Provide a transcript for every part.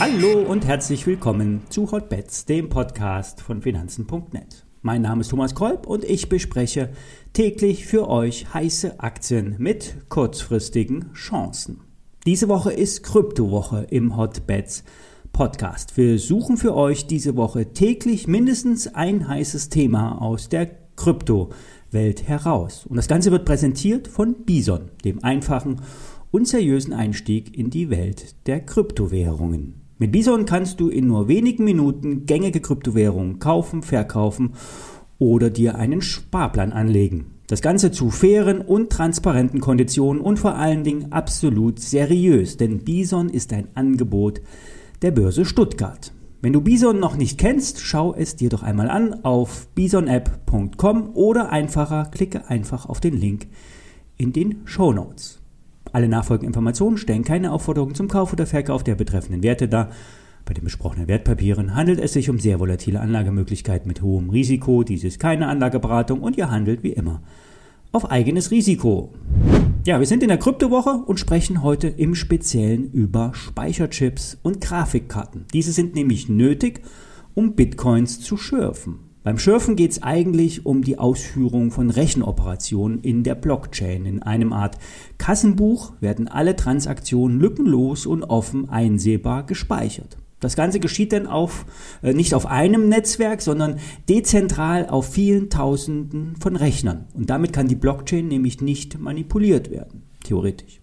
Hallo und herzlich willkommen zu Hotbets, dem Podcast von Finanzen.net. Mein Name ist Thomas Kolb und ich bespreche täglich für euch heiße Aktien mit kurzfristigen Chancen. Diese Woche ist Kryptowoche im Hotbets Podcast. Wir suchen für euch diese Woche täglich mindestens ein heißes Thema aus der Kryptowelt heraus. Und das Ganze wird präsentiert von Bison, dem einfachen und seriösen Einstieg in die Welt der Kryptowährungen. Mit Bison kannst du in nur wenigen Minuten gängige Kryptowährungen kaufen, verkaufen oder dir einen Sparplan anlegen. Das Ganze zu fairen und transparenten Konditionen und vor allen Dingen absolut seriös, denn Bison ist ein Angebot der Börse Stuttgart. Wenn du Bison noch nicht kennst, schau es dir doch einmal an auf bisonapp.com oder einfacher klicke einfach auf den Link in den Show Notes. Alle nachfolgenden Informationen stellen keine Aufforderung zum Kauf oder Verkauf der betreffenden Werte dar. Bei den besprochenen Wertpapieren handelt es sich um sehr volatile Anlagemöglichkeiten mit hohem Risiko. Dies ist keine Anlageberatung und ihr handelt wie immer auf eigenes Risiko. Ja, wir sind in der Kryptowoche und sprechen heute im Speziellen über Speicherchips und Grafikkarten. Diese sind nämlich nötig, um Bitcoins zu schürfen. Beim Schürfen geht es eigentlich um die Ausführung von Rechenoperationen in der Blockchain. In einem Art Kassenbuch werden alle Transaktionen lückenlos und offen einsehbar gespeichert. Das Ganze geschieht dann auf, äh, nicht auf einem Netzwerk, sondern dezentral auf vielen Tausenden von Rechnern. Und damit kann die Blockchain nämlich nicht manipuliert werden, theoretisch.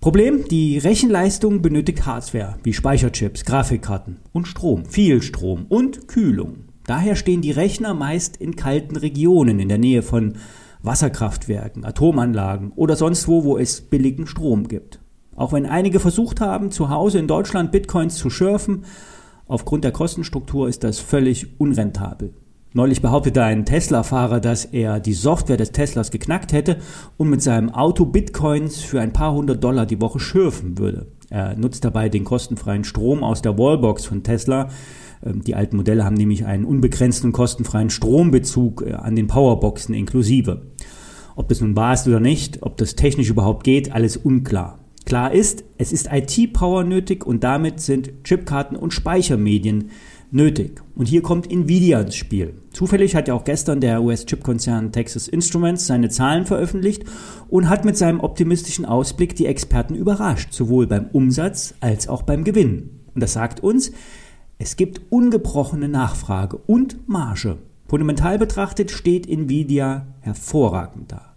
Problem, die Rechenleistung benötigt Hardware wie Speicherchips, Grafikkarten und Strom, viel Strom und Kühlung. Daher stehen die Rechner meist in kalten Regionen in der Nähe von Wasserkraftwerken, Atomanlagen oder sonst wo, wo es billigen Strom gibt. Auch wenn einige versucht haben, zu Hause in Deutschland Bitcoins zu schürfen, aufgrund der Kostenstruktur ist das völlig unrentabel. Neulich behauptete ein Tesla-Fahrer, dass er die Software des Teslas geknackt hätte und mit seinem Auto Bitcoins für ein paar hundert Dollar die Woche schürfen würde. Er nutzt dabei den kostenfreien Strom aus der Wallbox von Tesla, ähm, die alten Modelle haben nämlich einen unbegrenzten kostenfreien Strombezug äh, an den Powerboxen inklusive. Ob das nun wahr ist oder nicht, ob das technisch überhaupt geht, alles unklar. Klar ist, es ist IT-Power nötig und damit sind Chipkarten und Speichermedien nötig. Und hier kommt Nvidia ins Spiel. Zufällig hat ja auch gestern der US-Chip-Konzern Texas Instruments seine Zahlen veröffentlicht und hat mit seinem optimistischen Ausblick die Experten überrascht, sowohl beim Umsatz als auch beim Gewinn. Und das sagt uns, es gibt ungebrochene Nachfrage und Marge. Fundamental betrachtet steht Nvidia hervorragend da.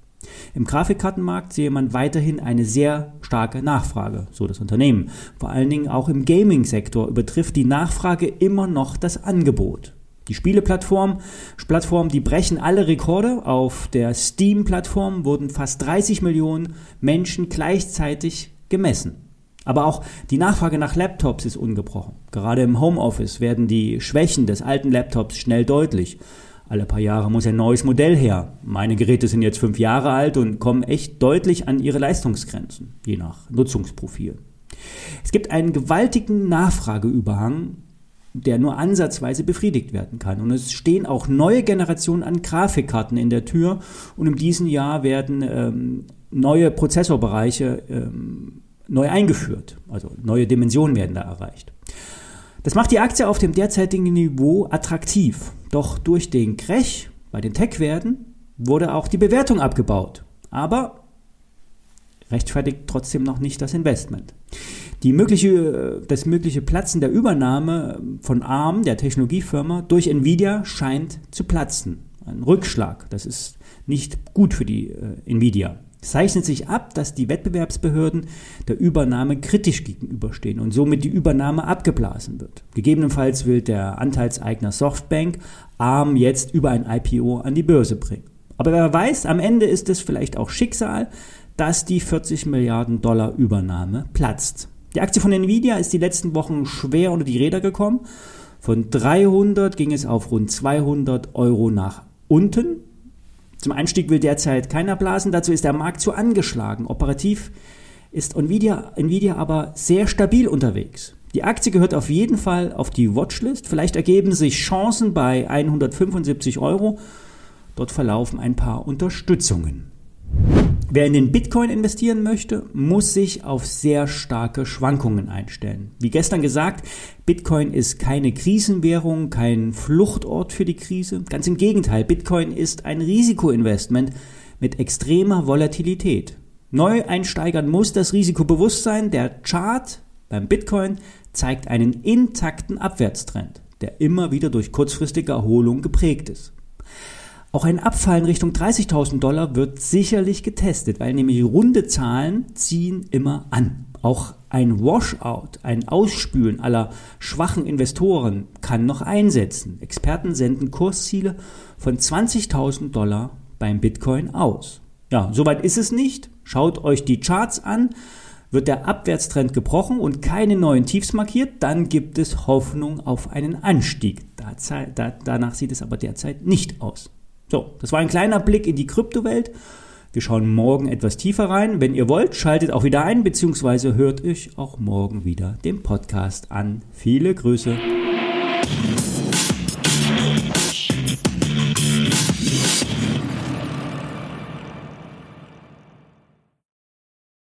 Im Grafikkartenmarkt sehe man weiterhin eine sehr starke Nachfrage, so das Unternehmen. Vor allen Dingen auch im Gaming-Sektor übertrifft die Nachfrage immer noch das Angebot. Die Spieleplattform, Plattform, die brechen alle Rekorde. Auf der Steam-Plattform wurden fast 30 Millionen Menschen gleichzeitig gemessen. Aber auch die Nachfrage nach Laptops ist ungebrochen. Gerade im Homeoffice werden die Schwächen des alten Laptops schnell deutlich. Alle paar Jahre muss ein neues Modell her. Meine Geräte sind jetzt fünf Jahre alt und kommen echt deutlich an ihre Leistungsgrenzen, je nach Nutzungsprofil. Es gibt einen gewaltigen Nachfrageüberhang, der nur ansatzweise befriedigt werden kann. Und es stehen auch neue Generationen an Grafikkarten in der Tür und in diesem Jahr werden ähm, neue Prozessorbereiche ähm, neu eingeführt. Also neue Dimensionen werden da erreicht. Das macht die Aktie auf dem derzeitigen Niveau attraktiv. Doch durch den Crash bei den Tech-Werten wurde auch die Bewertung abgebaut. Aber rechtfertigt trotzdem noch nicht das Investment. Die mögliche, das mögliche Platzen der Übernahme von ARM, der Technologiefirma, durch Nvidia scheint zu platzen. Ein Rückschlag. Das ist nicht gut für die äh, Nvidia zeichnet sich ab, dass die Wettbewerbsbehörden der Übernahme kritisch gegenüberstehen und somit die Übernahme abgeblasen wird. Gegebenenfalls will der Anteilseigner Softbank ARM jetzt über ein IPO an die Börse bringen. Aber wer weiß, am Ende ist es vielleicht auch Schicksal, dass die 40 Milliarden Dollar Übernahme platzt. Die Aktie von Nvidia ist die letzten Wochen schwer unter die Räder gekommen. Von 300 ging es auf rund 200 Euro nach unten. Zum Einstieg will derzeit keiner blasen, dazu ist der Markt zu angeschlagen. Operativ ist Nvidia, Nvidia aber sehr stabil unterwegs. Die Aktie gehört auf jeden Fall auf die Watchlist. Vielleicht ergeben sich Chancen bei 175 Euro. Dort verlaufen ein paar Unterstützungen. Wer in den Bitcoin investieren möchte, muss sich auf sehr starke Schwankungen einstellen. Wie gestern gesagt, Bitcoin ist keine Krisenwährung, kein Fluchtort für die Krise. Ganz im Gegenteil, Bitcoin ist ein Risikoinvestment mit extremer Volatilität. Neueinsteigern muss das Risiko bewusst sein. Der Chart beim Bitcoin zeigt einen intakten Abwärtstrend, der immer wieder durch kurzfristige Erholung geprägt ist. Auch ein Abfall in Richtung 30.000 Dollar wird sicherlich getestet, weil nämlich runde Zahlen ziehen immer an. Auch ein Washout, ein Ausspülen aller schwachen Investoren kann noch einsetzen. Experten senden Kursziele von 20.000 Dollar beim Bitcoin aus. Ja, soweit ist es nicht. Schaut euch die Charts an. Wird der Abwärtstrend gebrochen und keine neuen Tiefs markiert, dann gibt es Hoffnung auf einen Anstieg. danach sieht es aber derzeit nicht aus. So, das war ein kleiner Blick in die Kryptowelt. Wir schauen morgen etwas tiefer rein. Wenn ihr wollt, schaltet auch wieder ein, beziehungsweise hört euch auch morgen wieder den Podcast an. Viele Grüße.